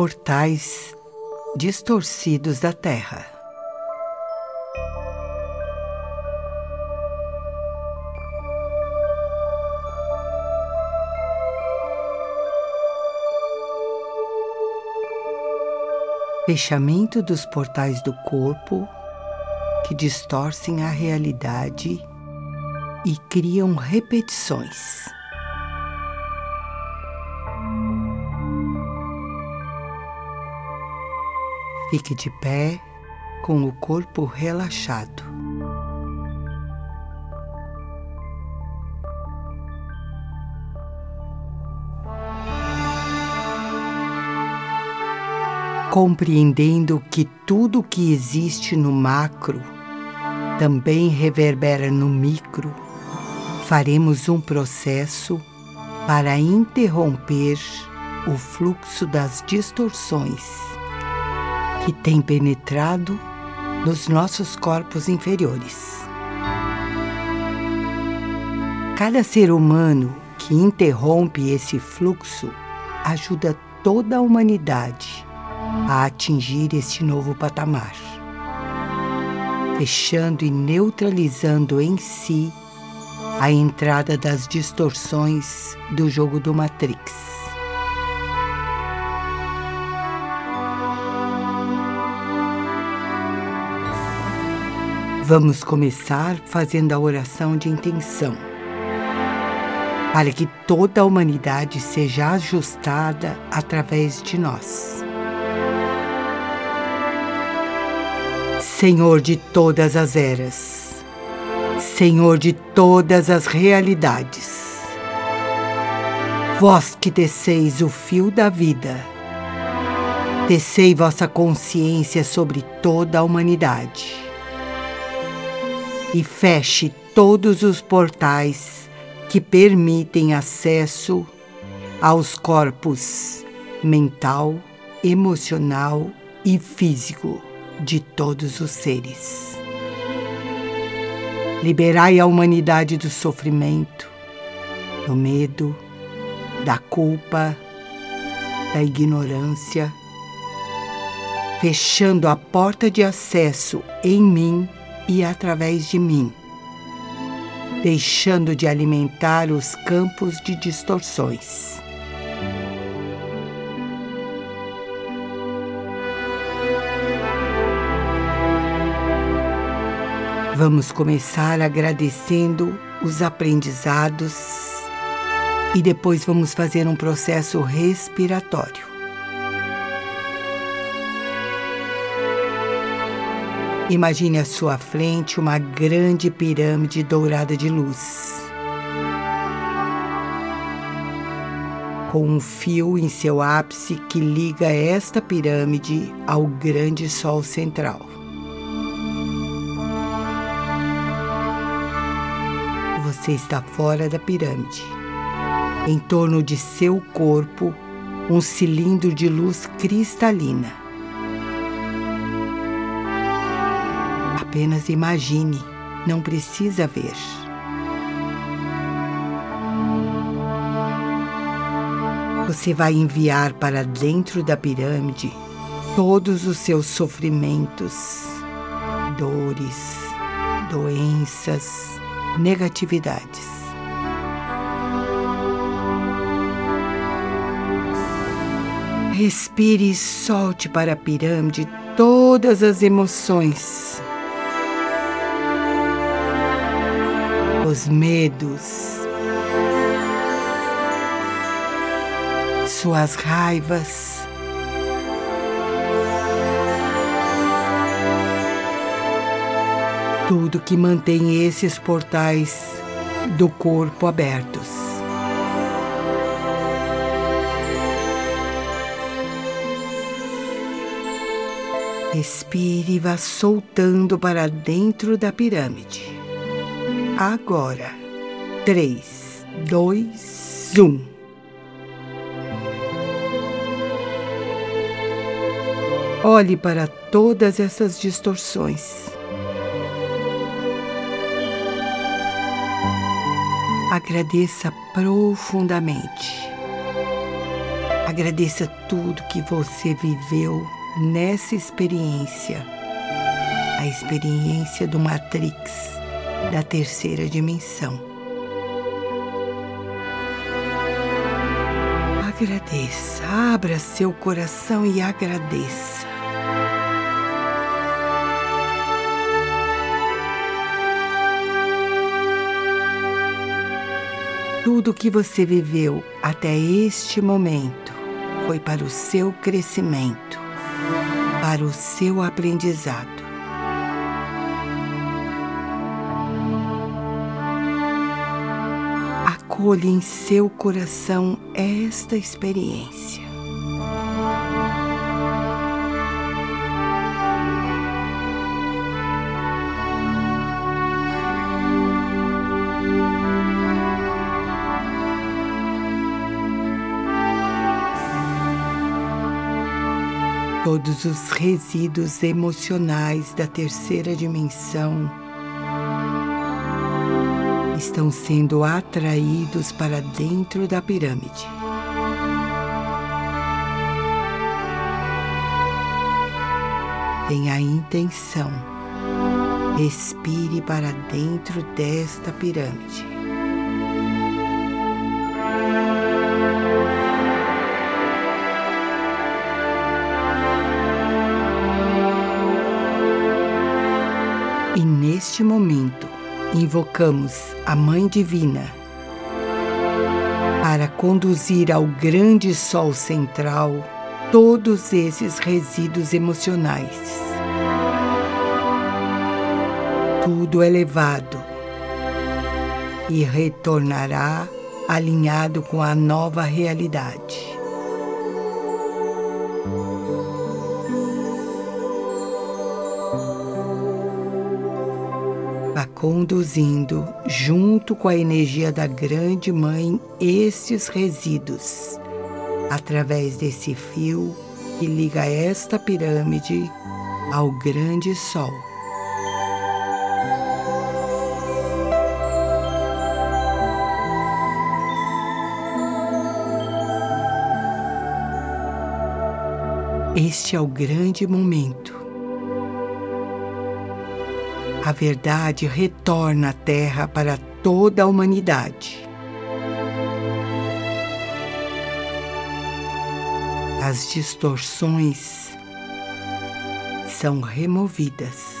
portais distorcidos da Terra. Fechamento dos portais do corpo que distorcem a realidade e criam repetições. Fique de pé com o corpo relaxado. Compreendendo que tudo que existe no macro também reverbera no micro, faremos um processo para interromper o fluxo das distorções que tem penetrado nos nossos corpos inferiores. Cada ser humano que interrompe esse fluxo ajuda toda a humanidade a atingir este novo patamar, fechando e neutralizando em si a entrada das distorções do jogo do Matrix. Vamos começar fazendo a oração de intenção, para que toda a humanidade seja ajustada através de nós. Senhor de todas as eras, Senhor de todas as realidades, vós que desceis o fio da vida, descei vossa consciência sobre toda a humanidade e feche todos os portais que permitem acesso aos corpos mental, emocional e físico de todos os seres. Liberai a humanidade do sofrimento, do medo, da culpa, da ignorância, fechando a porta de acesso em mim e através de mim, deixando de alimentar os campos de distorções. Vamos começar agradecendo os aprendizados e depois vamos fazer um processo respiratório. Imagine à sua frente uma grande pirâmide dourada de luz. Com um fio em seu ápice que liga esta pirâmide ao grande sol central. Você está fora da pirâmide. Em torno de seu corpo, um cilindro de luz cristalina Apenas imagine, não precisa ver. Você vai enviar para dentro da pirâmide todos os seus sofrimentos, dores, doenças, negatividades. Respire e solte para a pirâmide todas as emoções os medos, suas raivas. Tudo que mantém esses portais do corpo abertos. Respire e vá soltando para dentro da pirâmide. Agora. 3, 2, 1. Olhe para todas essas distorções. Agradeça profundamente. Agradeça tudo que você viveu nessa experiência, a experiência do Matrix da terceira dimensão. Agradeça, abra seu coração e agradeça. Tudo que você viveu até este momento foi para o seu crescimento, para o seu aprendizado. Acolha em seu coração esta experiência. Todos os resíduos emocionais da terceira dimensão estão sendo atraídos para dentro da pirâmide. Tenha a intenção, respire para dentro desta pirâmide. E neste momento, invocamos a Mãe Divina para conduzir ao grande Sol central todos esses resíduos emocionais. Tudo elevado e retornará alinhado com a nova realidade. Conduzindo, junto com a energia da Grande Mãe, estes resíduos, através desse fio que liga esta pirâmide ao Grande Sol. Este é o grande momento a verdade retorna à Terra para toda a humanidade. As distorções são removidas.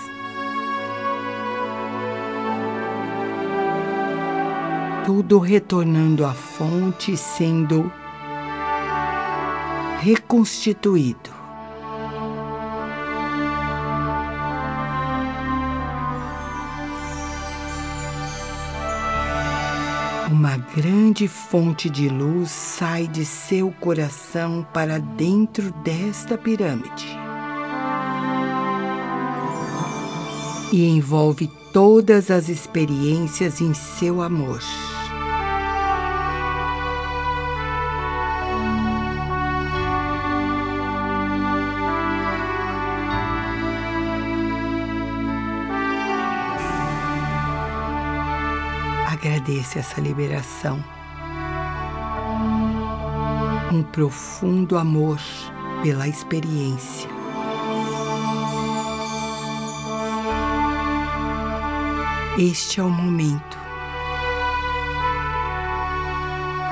Tudo retornando à fonte, sendo reconstituído. Grande fonte de luz sai de seu coração para dentro desta pirâmide e envolve todas as experiências em seu amor. Agradeça essa liberação. Um profundo amor pela experiência. Este é o momento.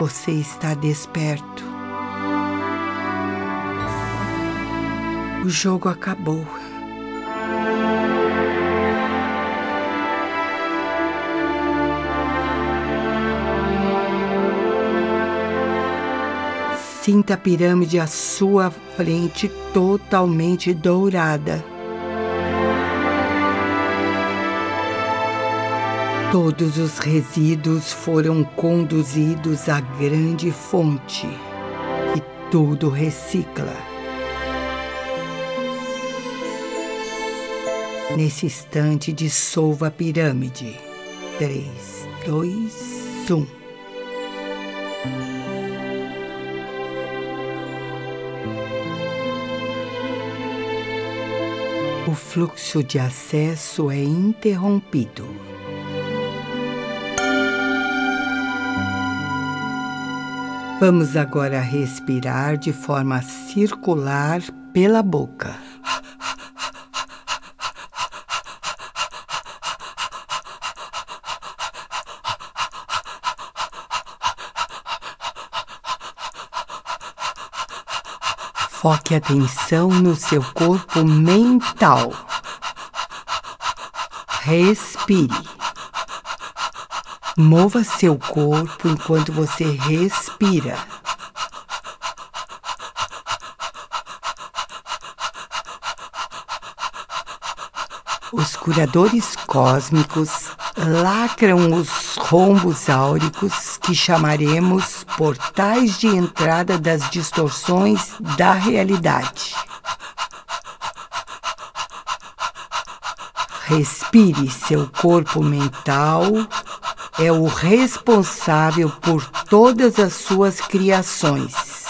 Você está desperto. O jogo acabou. Sinta a pirâmide à sua frente totalmente dourada. Todos os resíduos foram conduzidos à grande fonte, que tudo recicla. Nesse instante, dissolva a pirâmide. 3, 2, 1. Fluxo de acesso é interrompido. Vamos agora respirar de forma circular pela boca. Foque atenção no seu corpo mental. Respire. Mova seu corpo enquanto você respira. Os curadores cósmicos lacram os rombos áuricos que chamaremos portais de entrada das distorções da realidade. Respire seu corpo mental é o responsável por todas as suas criações.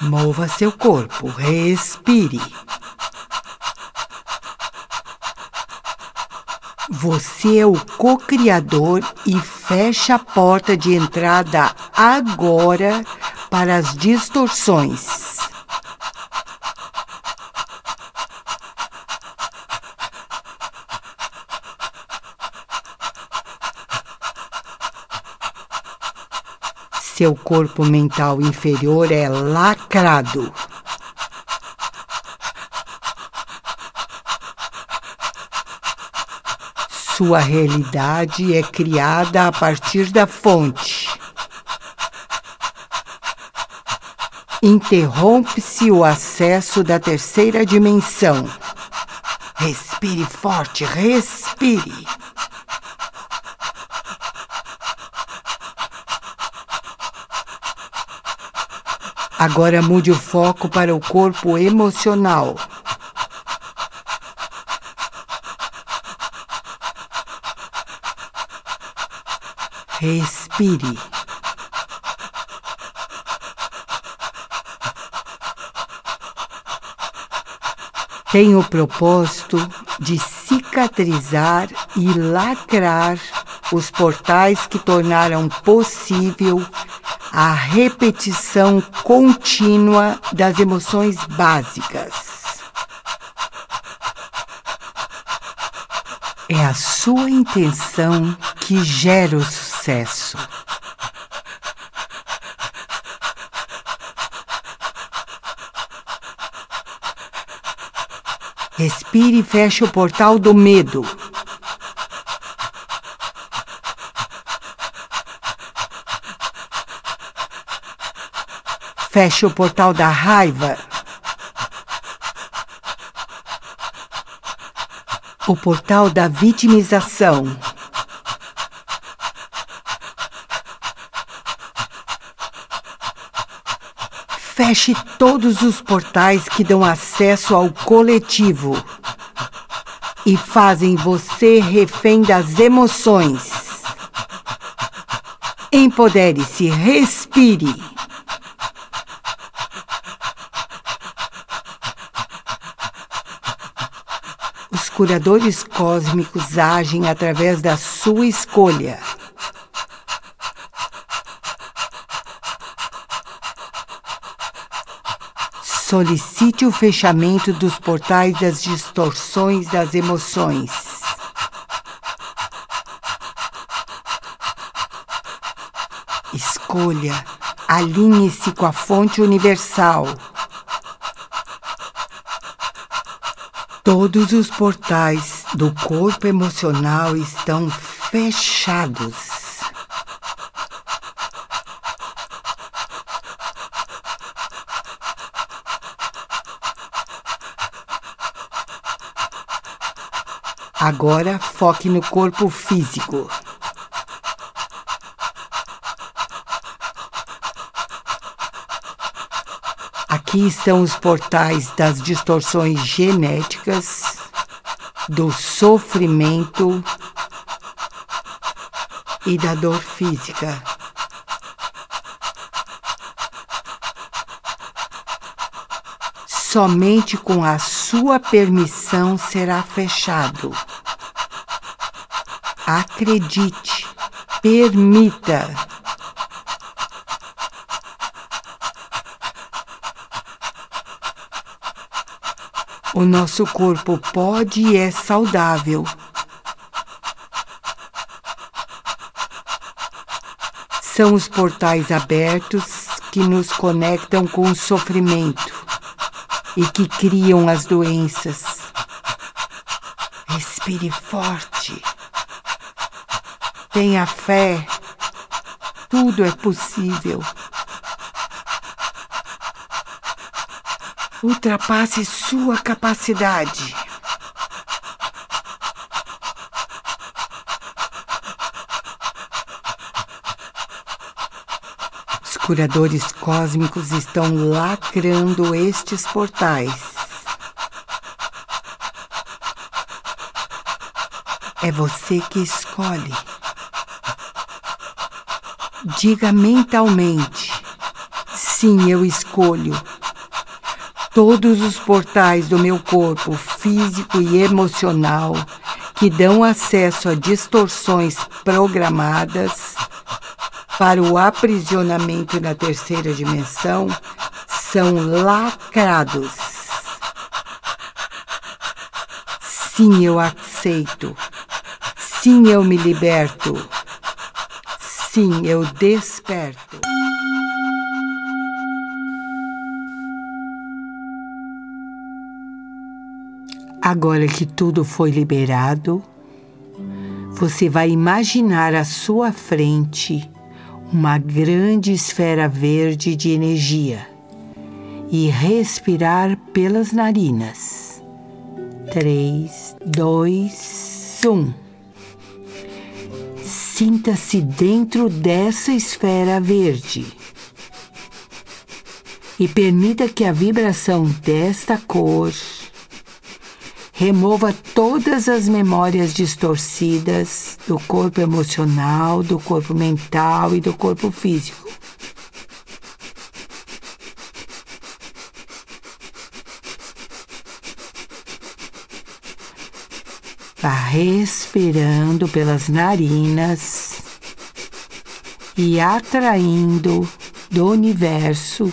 Mova seu corpo, respire. Você é o co-criador e fecha a porta de entrada agora para as distorções. Seu corpo mental inferior é lacrado. Sua realidade é criada a partir da fonte. Interrompe-se o acesso da terceira dimensão. Respire forte, respire. Agora mude o foco para o corpo emocional. Respire. Tem o propósito de cicatrizar e lacrar os portais que tornaram possível a repetição contínua das emoções básicas. É a sua intenção que gera o sucesso. Respire e feche o portal do medo. Feche o portal da raiva. O portal da vitimização. Feche todos os portais que dão acesso ao coletivo e fazem você refém das emoções. Empodere-se, respire. curadores cósmicos agem através da sua escolha. Solicite o fechamento dos portais das distorções das emoções. Escolha, alinhe-se com a fonte universal. Todos os portais do corpo emocional estão fechados. Agora foque no corpo físico. Aqui estão os portais das distorções genéticas, do sofrimento e da dor física. Somente com a sua permissão será fechado. Acredite, Permita. O nosso corpo pode e é saudável. São os portais abertos que nos conectam com o sofrimento e que criam as doenças. Respire forte. Tenha fé. Tudo é possível. Ultrapasse sua capacidade. Os curadores cósmicos estão lacrando estes portais. É você que escolhe. Diga mentalmente: sim, eu escolho. Todos os portais do meu corpo físico e emocional que dão acesso a distorções programadas para o aprisionamento na terceira dimensão são lacrados. Sim, eu aceito. Sim, eu me liberto. Sim, eu desperto. Agora que tudo foi liberado, você vai imaginar à sua frente uma grande esfera verde de energia e respirar pelas narinas. 3, 2, 1. Sinta-se dentro dessa esfera verde e permita que a vibração desta cor Remova todas as memórias distorcidas do corpo emocional, do corpo mental e do corpo físico. Vá respirando pelas narinas e atraindo do universo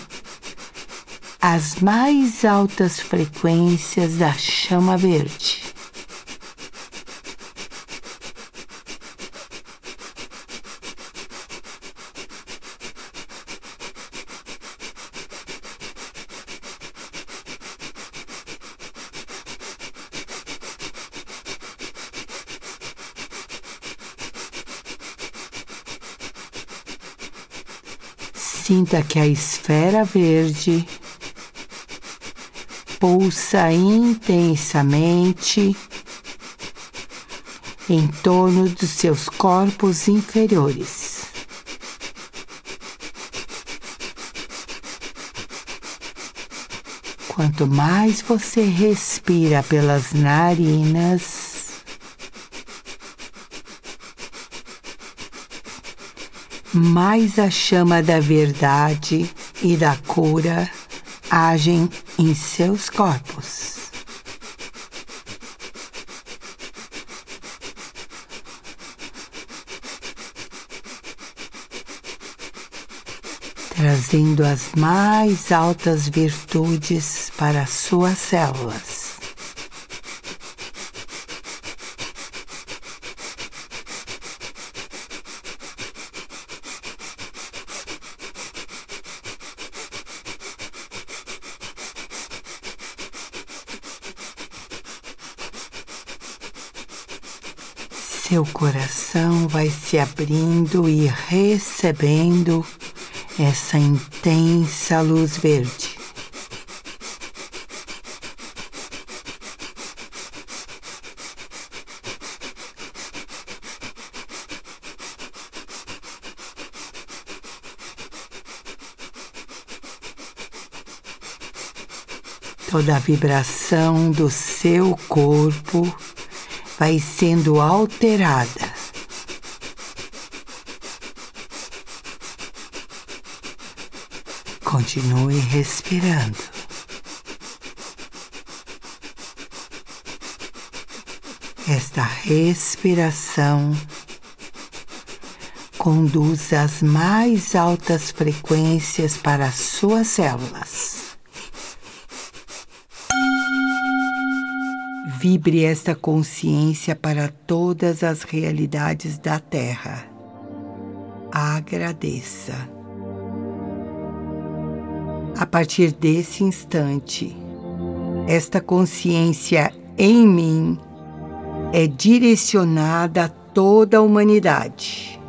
as mais altas frequências da chama verde. Sinta que a esfera verde pulsa intensamente em torno dos seus corpos inferiores. Quanto mais você respira pelas narinas, mais a chama da verdade e da cura agem em seus corpos. Trazendo as mais altas virtudes para suas células. Seu coração vai se abrindo e recebendo essa intensa luz verde. Toda a vibração do seu corpo vai sendo alterada. Continue respirando. Esta respiração conduz as mais altas frequências para as suas células. Vibre esta consciência para todas as realidades da Terra. Agradeça. A partir desse instante, esta consciência em mim é direcionada a toda a humanidade.